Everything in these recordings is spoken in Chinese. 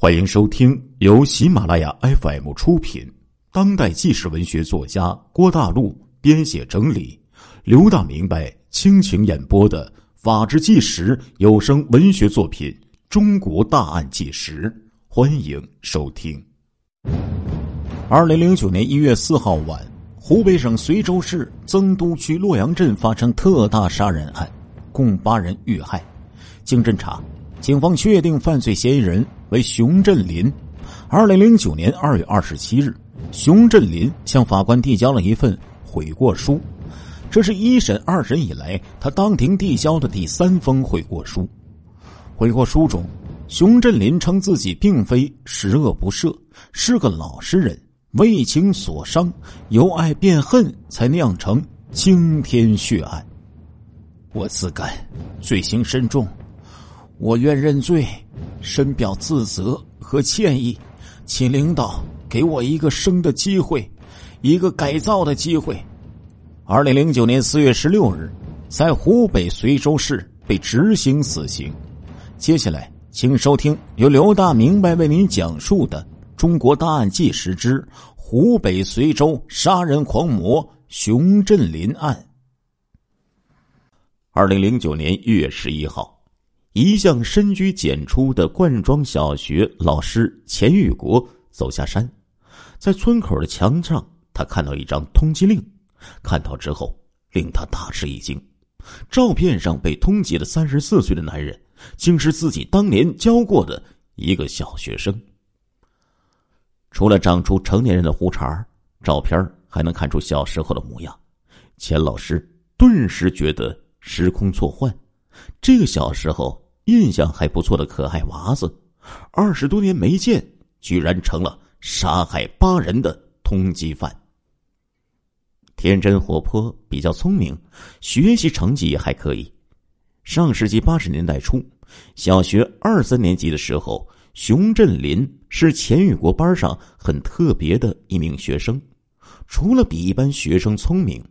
欢迎收听由喜马拉雅 FM 出品、当代纪实文学作家郭大陆编写整理、刘大明白倾情演播的《法制纪实》有声文学作品《中国大案纪实》，欢迎收听。二零零九年一月四号晚，湖北省随州市曾都区洛阳镇发生特大杀人案，共八人遇害。经侦查。警方确定犯罪嫌疑人为熊振林。二零零九年二月二十七日，熊振林向法官递交了一份悔过书，这是一审、二审以来他当庭递交的第三封悔过书。悔过书中，熊振林称自己并非十恶不赦，是个老实人，为情所伤，由爱变恨，才酿成惊天血案。我自感，罪行深重。我愿认罪，深表自责和歉意，请领导给我一个生的机会，一个改造的机会。二零零九年四月十六日，在湖北随州市被执行死刑。接下来，请收听由刘大明白为您讲述的《中国大案纪实之湖北随州杀人狂魔熊振林案》。二零零九年一月十一号。一向深居简出的冠庄小学老师钱玉国走下山，在村口的墙上，他看到一张通缉令。看到之后，令他大吃一惊。照片上被通缉的三十四岁的男人，竟是自己当年教过的一个小学生。除了长出成年人的胡茬照片还能看出小时候的模样。钱老师顿时觉得时空错换，这个小时候。印象还不错的可爱娃子，二十多年没见，居然成了杀害八人的通缉犯。天真活泼，比较聪明，学习成绩也还可以。上世纪八十年代初，小学二三年级的时候，熊振林是钱玉国班上很特别的一名学生。除了比一般学生聪明，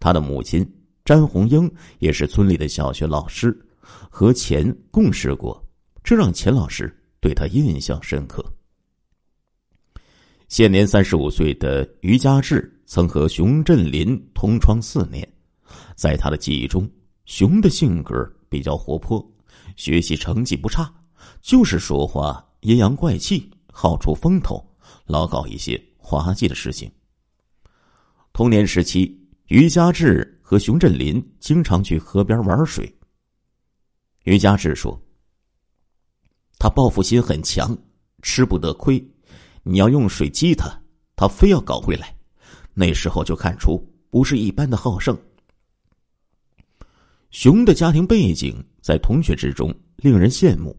他的母亲詹红英也是村里的小学老师。和钱共事过，这让钱老师对他印象深刻。现年三十五岁的于家志曾和熊振林同窗四年，在他的记忆中，熊的性格比较活泼，学习成绩不差，就是说话阴阳怪气，好出风头，老搞一些滑稽的事情。童年时期，于家志和熊振林经常去河边玩水。于家志说：“他报复心很强，吃不得亏。你要用水激他，他非要搞回来。那时候就看出不是一般的好胜。”熊的家庭背景在同学之中令人羡慕，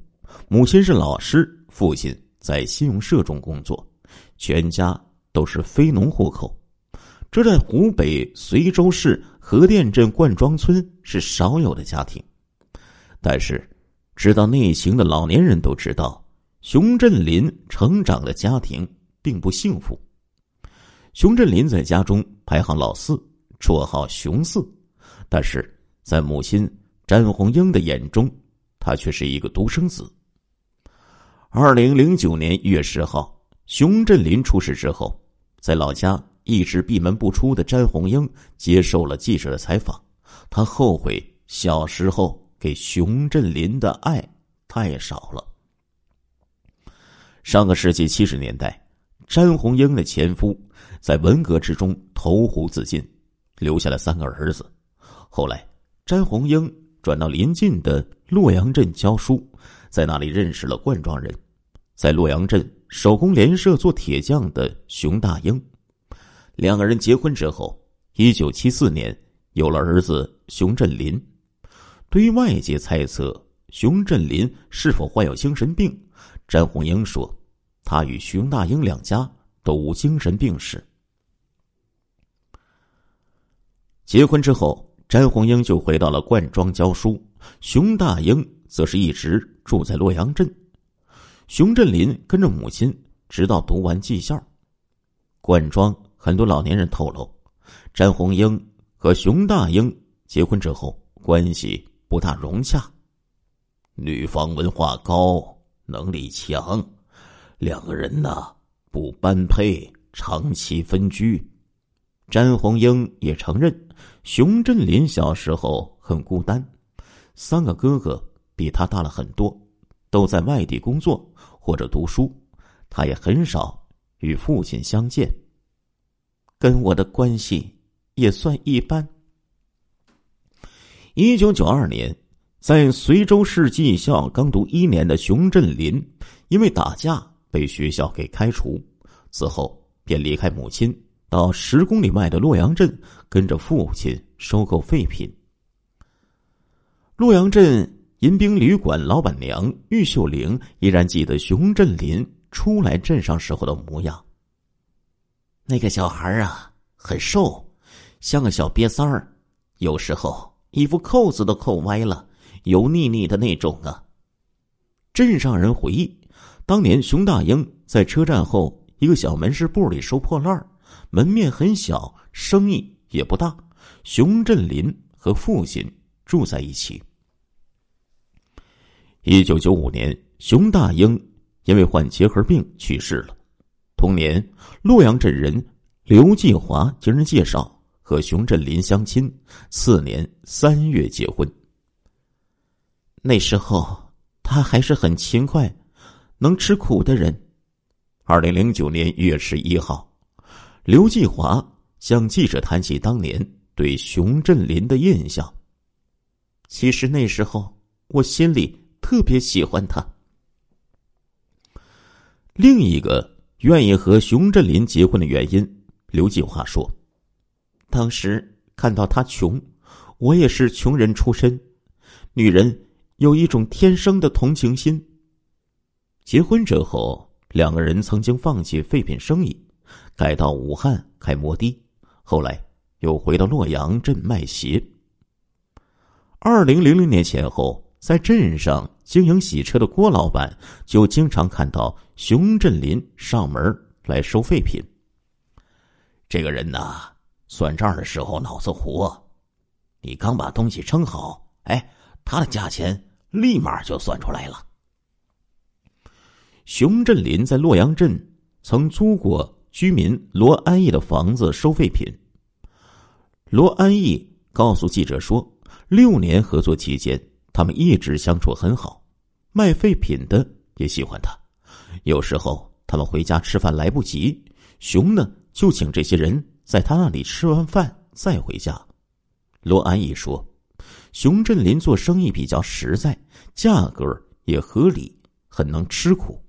母亲是老师，父亲在信用社中工作，全家都是非农户口。这在湖北随州市河店镇灌庄村是少有的家庭。但是，知道内情的老年人都知道，熊振林成长的家庭并不幸福。熊振林在家中排行老四，绰号“熊四”，但是在母亲詹红英的眼中，他却是一个独生子。二零零九年一月十号，熊振林出事之后，在老家一直闭门不出的詹红英接受了记者的采访，他后悔小时候。给熊振林的爱太少了。上个世纪七十年代，詹红英的前夫在文革之中投湖自尽，留下了三个儿子。后来，詹红英转到邻近的洛阳镇教书，在那里认识了灌庄人，在洛阳镇手工联社做铁匠的熊大英。两个人结婚之后，一九七四年有了儿子熊振林。对于外界猜测熊振林是否患有精神病，詹红英说：“他与熊大英两家都无精神病史。”结婚之后，詹红英就回到了灌庄教书，熊大英则是一直住在洛阳镇。熊振林跟着母亲直到读完技校。灌庄很多老年人透露，詹红英和熊大英结婚之后关系。不大融洽。女方文化高，能力强，两个人呢不般配，长期分居。詹红英也承认，熊振林小时候很孤单，三个哥哥比他大了很多，都在外地工作或者读书，他也很少与父亲相见。跟我的关系也算一般。一九九二年，在随州市技校刚读一年的熊振林，因为打架被学校给开除，此后便离开母亲。到十公里外的洛阳镇，跟着父亲收购废品。洛阳镇银兵旅馆老板娘玉秀玲依然记得熊振林初来镇上时候的模样。那个小孩啊，很瘦，像个小瘪三儿，有时候衣服扣子都扣歪了，油腻腻的那种啊。镇上人回忆，当年熊大英在车站后一个小门市部里收破烂。门面很小，生意也不大。熊振林和父亲住在一起。一九九五年，熊大英因为患结核病去世了。同年，洛阳镇人刘继华经人介绍和熊振林相亲，次年三月结婚。那时候他还是很勤快、能吃苦的人。二零零九年一月十一号。刘继华向记者谈起当年对熊振林的印象。其实那时候我心里特别喜欢他。另一个愿意和熊振林结婚的原因，刘继华说：“当时看到他穷，我也是穷人出身，女人有一种天生的同情心。结婚之后，两个人曾经放弃废品生意。”改到武汉开摩的，后来又回到洛阳镇卖鞋。二零零零年前后，在镇上经营洗车的郭老板就经常看到熊振林上门来收废品。这个人呐，算账的时候脑子活，你刚把东西称好，哎，他的价钱立马就算出来了。熊振林在洛阳镇曾租过。居民罗安义的房子收废品。罗安义告诉记者说，六年合作期间，他们一直相处很好。卖废品的也喜欢他。有时候他们回家吃饭来不及，熊呢就请这些人在他那里吃完饭再回家。罗安义说，熊振林做生意比较实在，价格也合理，很能吃苦。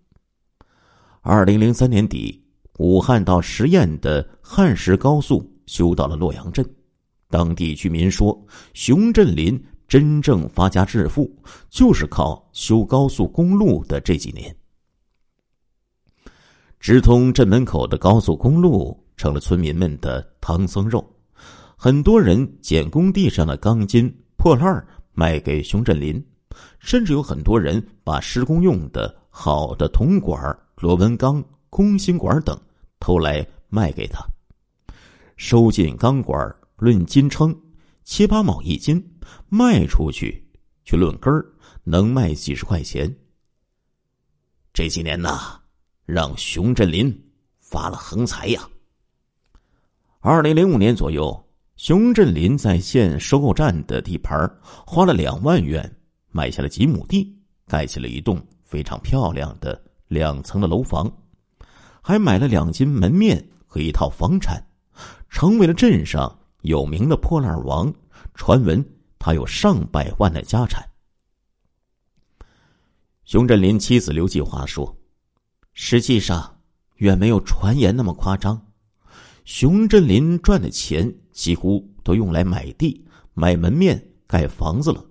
二零零三年底。武汉到十堰的汉石高速修到了洛阳镇，当地居民说，熊振林真正发家致富就是靠修高速公路的这几年。直通镇门口的高速公路成了村民们的唐僧肉，很多人捡工地上的钢筋破烂卖给熊振林，甚至有很多人把施工用的好的铜管、螺纹钢、空心管等。偷来卖给他，收进钢管论斤称，七八毛一斤，卖出去去论根儿，能卖几十块钱。这几年呐，让熊振林发了横财呀。二零零五年左右，熊振林在县收购站的地盘花了两万元买下了几亩地，盖起了一栋非常漂亮的两层的楼房。还买了两斤门面和一套房产，成为了镇上有名的破烂王。传闻他有上百万的家产。熊振林妻子刘继华说：“实际上远没有传言那么夸张。熊振林赚的钱几乎都用来买地、买门面、盖房子了，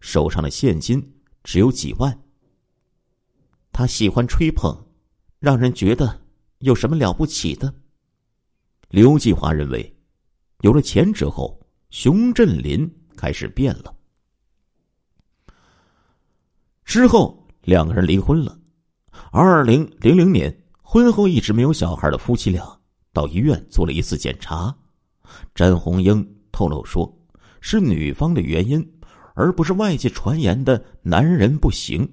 手上的现金只有几万。他喜欢吹捧，让人觉得。”有什么了不起的？刘继华认为，有了钱之后，熊振林开始变了。之后，两个人离婚了。二零零零年，婚后一直没有小孩的夫妻俩到医院做了一次检查，詹红英透露说，是女方的原因，而不是外界传言的男人不行。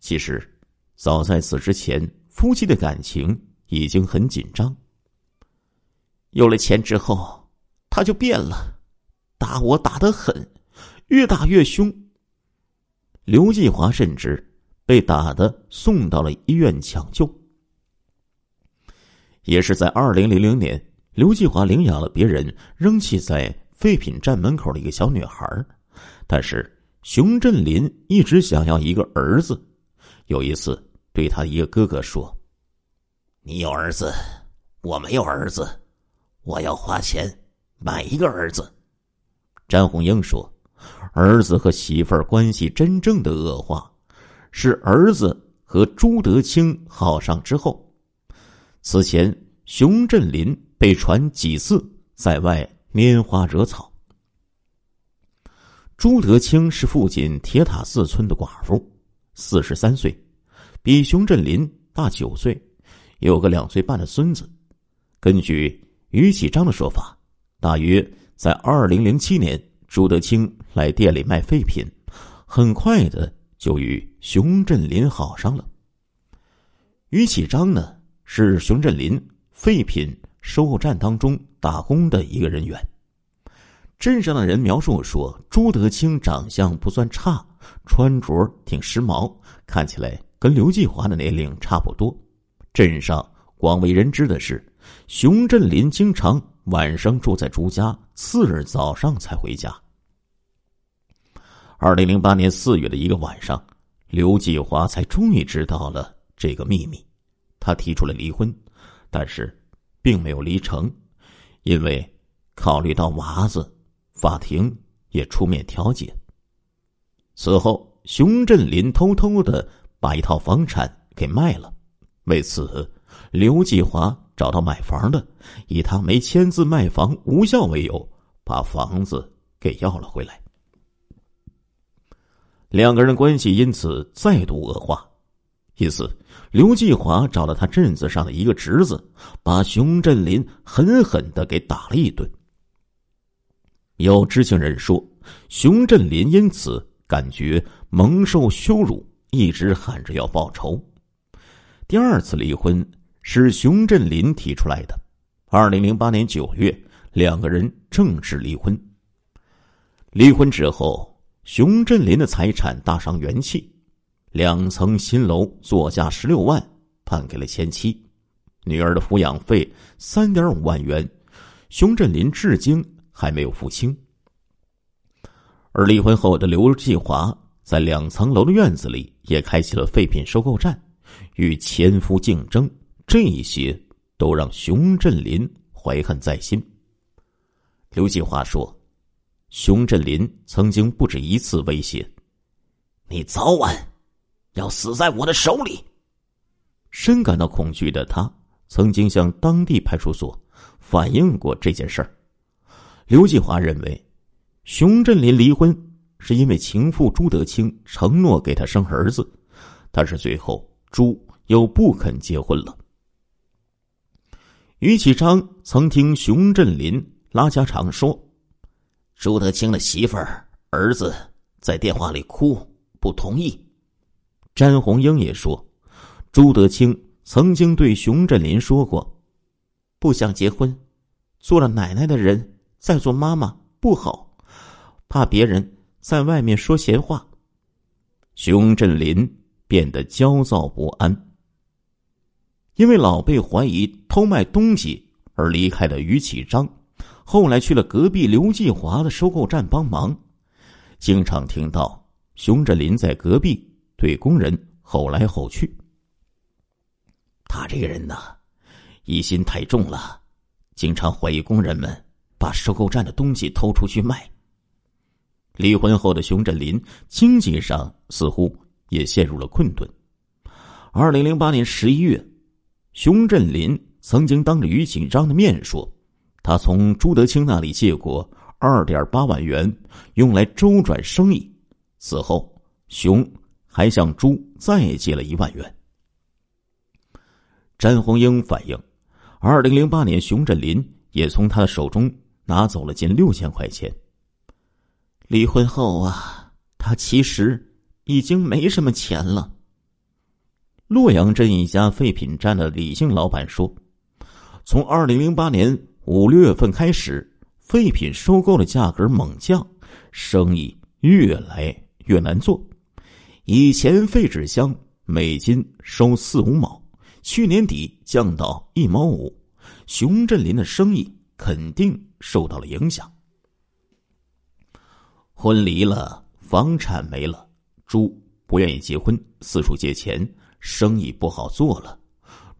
其实。早在此之前，夫妻的感情已经很紧张。有了钱之后，他就变了，打我打得狠，越打越凶。刘继华甚至被打的送到了医院抢救。也是在二零零零年，刘继华领养了别人扔弃在废品站门口的一个小女孩，但是熊振林一直想要一个儿子。有一次，对他一个哥哥说：“你有儿子，我没有儿子。”我要花钱买一个儿子。詹红英说：“儿子和媳妇儿关系真正的恶化，是儿子和朱德清好上之后。此前，熊振林被传几次在外拈花惹草。朱德清是附近铁塔寺村的寡妇，四十三岁，比熊振林大九岁，有个两岁半的孙子。根据。”于启章的说法，大约在二零零七年，朱德清来店里卖废品，很快的就与熊振林好上了。于启章呢，是熊振林废品收购站当中打工的一个人员。镇上的人描述说，朱德清长相不算差，穿着挺时髦，看起来跟刘继华的年龄差不多。镇上广为人知的是。熊振林经常晚上住在朱家，次日早上才回家。二零零八年四月的一个晚上，刘继华才终于知道了这个秘密，他提出了离婚，但是并没有离成，因为考虑到娃子，法庭也出面调解。此后，熊振林偷偷的把一套房产给卖了，为此，刘继华。找到买房的，以他没签字卖房无效为由，把房子给要了回来。两个人关系因此再度恶化。一次，刘继华找了他镇子上的一个侄子，把熊振林狠狠的给打了一顿。有知情人说，熊振林因此感觉蒙受羞辱，一直喊着要报仇。第二次离婚。是熊振林提出来的。二零零八年九月，两个人正式离婚。离婚之后，熊振林的财产大伤元气，两层新楼作价十六万判给了前妻，女儿的抚养费三点五万元，熊振林至今还没有付清。而离婚后的刘继华在两层楼的院子里也开启了废品收购站，与前夫竞争。这一些都让熊振林怀恨在心。刘继华说：“熊振林曾经不止一次威胁，你早晚要死在我的手里。”深感到恐惧的他，曾经向当地派出所反映过这件事儿。刘继华认为，熊振林离婚是因为情妇朱德清承诺给他生儿子，但是最后朱又不肯结婚了。于启章曾听熊振林拉家常说，朱德清的媳妇儿、儿子在电话里哭，不同意。詹红英也说，朱德清曾经对熊振林说过，不想结婚，做了奶奶的人再做妈妈不好，怕别人在外面说闲话。熊振林变得焦躁不安。因为老被怀疑偷卖东西而离开的于启章，后来去了隔壁刘继华的收购站帮忙，经常听到熊振林在隔壁对工人吼来吼去。他这个人呢，疑心太重了，经常怀疑工人们把收购站的东西偷出去卖。离婚后的熊振林经济上似乎也陷入了困顿。二零零八年十一月。熊振林曾经当着于锦章的面说，他从朱德清那里借过二点八万元，用来周转生意。此后，熊还向朱再借了一万元。詹红英反映，二零零八年，熊振林也从他的手中拿走了近六千块钱。离婚后啊，他其实已经没什么钱了。洛阳镇一家废品站的李姓老板说：“从二零零八年五六月份开始，废品收购的价格猛降，生意越来越难做。以前废纸箱每斤收四五毛，去年底降到一毛五，熊振林的生意肯定受到了影响。婚离了，房产没了，猪不愿意结婚，四处借钱。”生意不好做了，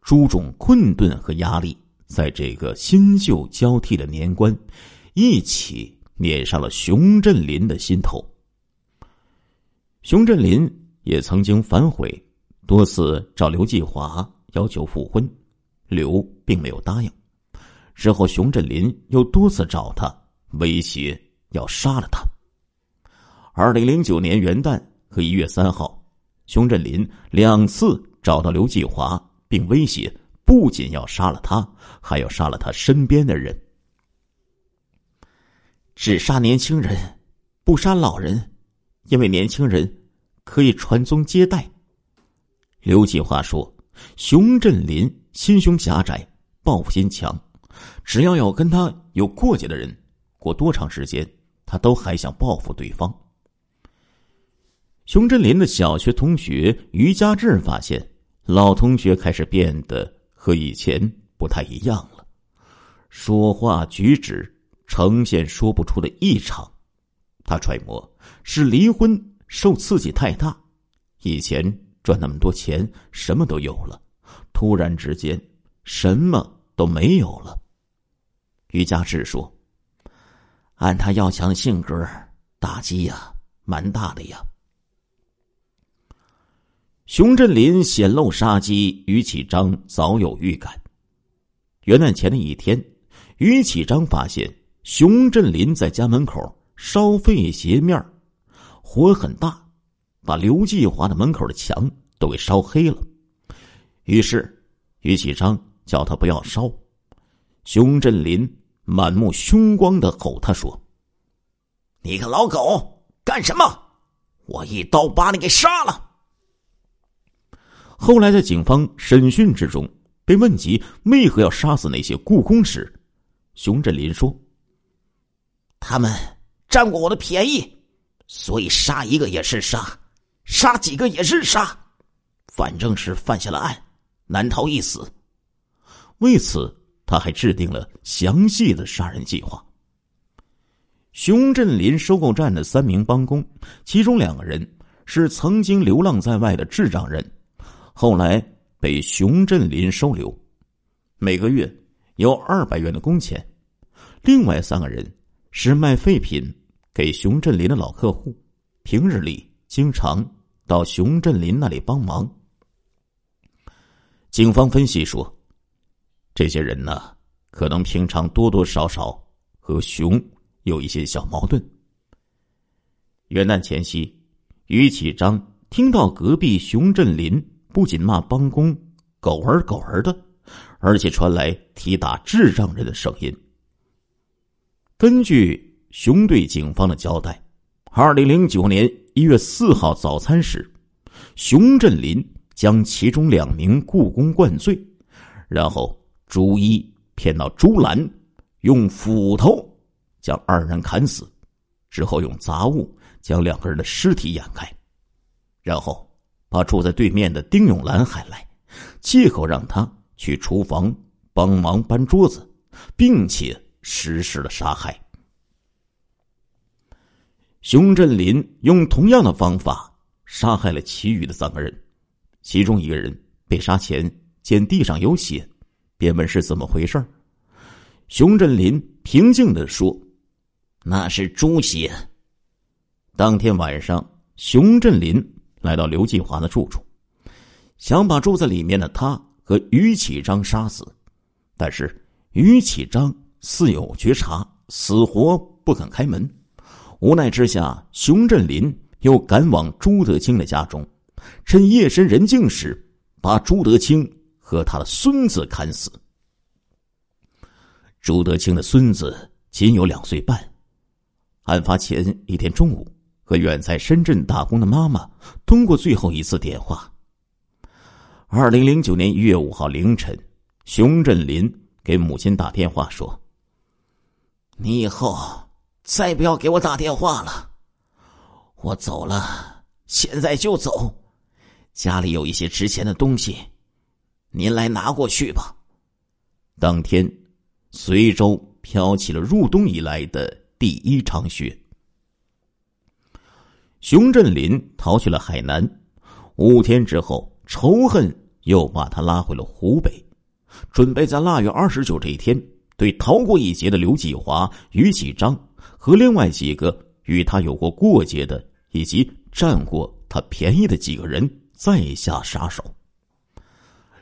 诸种困顿和压力，在这个新旧交替的年关，一起碾上了熊振林的心头。熊振林也曾经反悔，多次找刘继华要求复婚，刘并没有答应。之后，熊振林又多次找他，威胁要杀了他。二零零九年元旦和一月三号。熊振林两次找到刘继华，并威胁不仅要杀了他，还要杀了他身边的人。只杀年轻人，不杀老人，因为年轻人可以传宗接代。刘继华说：“熊振林心胸狭窄，报复心强，只要有跟他有过节的人，过多长时间，他都还想报复对方。”熊振林的小学同学于家志发现，老同学开始变得和以前不太一样了，说话举止呈现说不出的异常。他揣摩是离婚受刺激太大，以前赚那么多钱什么都有了，突然之间什么都没有了。于家志说：“按他要强的性格，打击呀，蛮大的呀。”熊振林显露杀机，于启章早有预感。元旦前的一天，于启章发现熊振林在家门口烧废鞋面火很大，把刘继华的门口的墙都给烧黑了。于是，于启章叫他不要烧。熊振林满目凶光的吼他说：“你个老狗，干什么？我一刀把你给杀了！”后来，在警方审讯之中，被问及为何要杀死那些故宫时，熊振林说：“他们占过我的便宜，所以杀一个也是杀，杀几个也是杀，反正是犯下了案，难逃一死。”为此，他还制定了详细的杀人计划。熊振林收购站的三名帮工，其中两个人是曾经流浪在外的智障人。后来被熊振林收留，每个月有二百元的工钱。另外三个人是卖废品给熊振林的老客户，平日里经常到熊振林那里帮忙。警方分析说，这些人呢，可能平常多多少少和熊有一些小矛盾。元旦前夕，于启章听到隔壁熊振林。不仅骂帮工“狗儿狗儿”的，而且传来踢打智障人的声音。根据熊队警方的交代，二零零九年一月四号早餐时，熊振林将其中两名雇工灌醉，然后逐一骗到猪栏，用斧头将二人砍死，之后用杂物将两个人的尸体掩盖，然后。把住在对面的丁永兰喊来，借口让他去厨房帮忙搬桌子，并且实施了杀害。熊振林用同样的方法杀害了其余的三个人，其中一个人被杀前见地上有血，便问是怎么回事熊振林平静的说：“那是猪血。”当天晚上，熊振林。来到刘继华的住处，想把住在里面的他和于启章杀死，但是于启章似有觉察，死活不肯开门。无奈之下，熊振林又赶往朱德清的家中，趁夜深人静时，把朱德清和他的孙子砍死。朱德清的孙子仅有两岁半，案发前一天中午。和远在深圳打工的妈妈通过最后一次电话。二零零九年一月五号凌晨，熊振林给母亲打电话说：“你以后再不要给我打电话了，我走了，现在就走。家里有一些值钱的东西，您来拿过去吧。”当天，随州飘起了入冬以来的第一场雪。熊振林逃去了海南，五天之后，仇恨。又把他拉回了湖北，准备在腊月二十九这一天，对逃过一劫的刘继华、于启章和另外几个与他有过过节的以及占过他便宜的几个人再下杀手。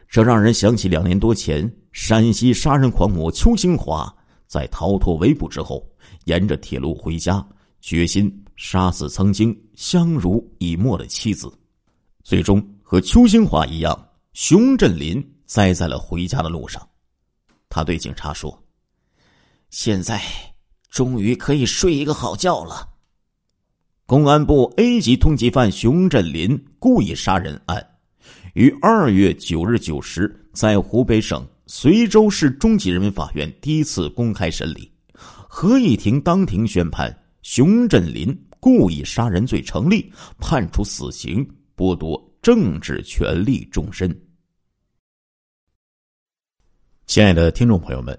这让人想起两年多前陕西杀人狂魔邱兴华在逃脱围捕之后，沿着铁路回家，决心杀死曾经相濡以沫的妻子，最终和邱兴华一样。熊振林栽在了回家的路上，他对警察说：“现在终于可以睡一个好觉了。”公安部 A 级通缉犯熊振林故意杀人案，于二月九日九时在湖北省随州市中级人民法院第一次公开审理，合议庭当庭宣判熊振林故意杀人罪成立，判处死刑，剥夺政治权利终身。亲爱的听众朋友们，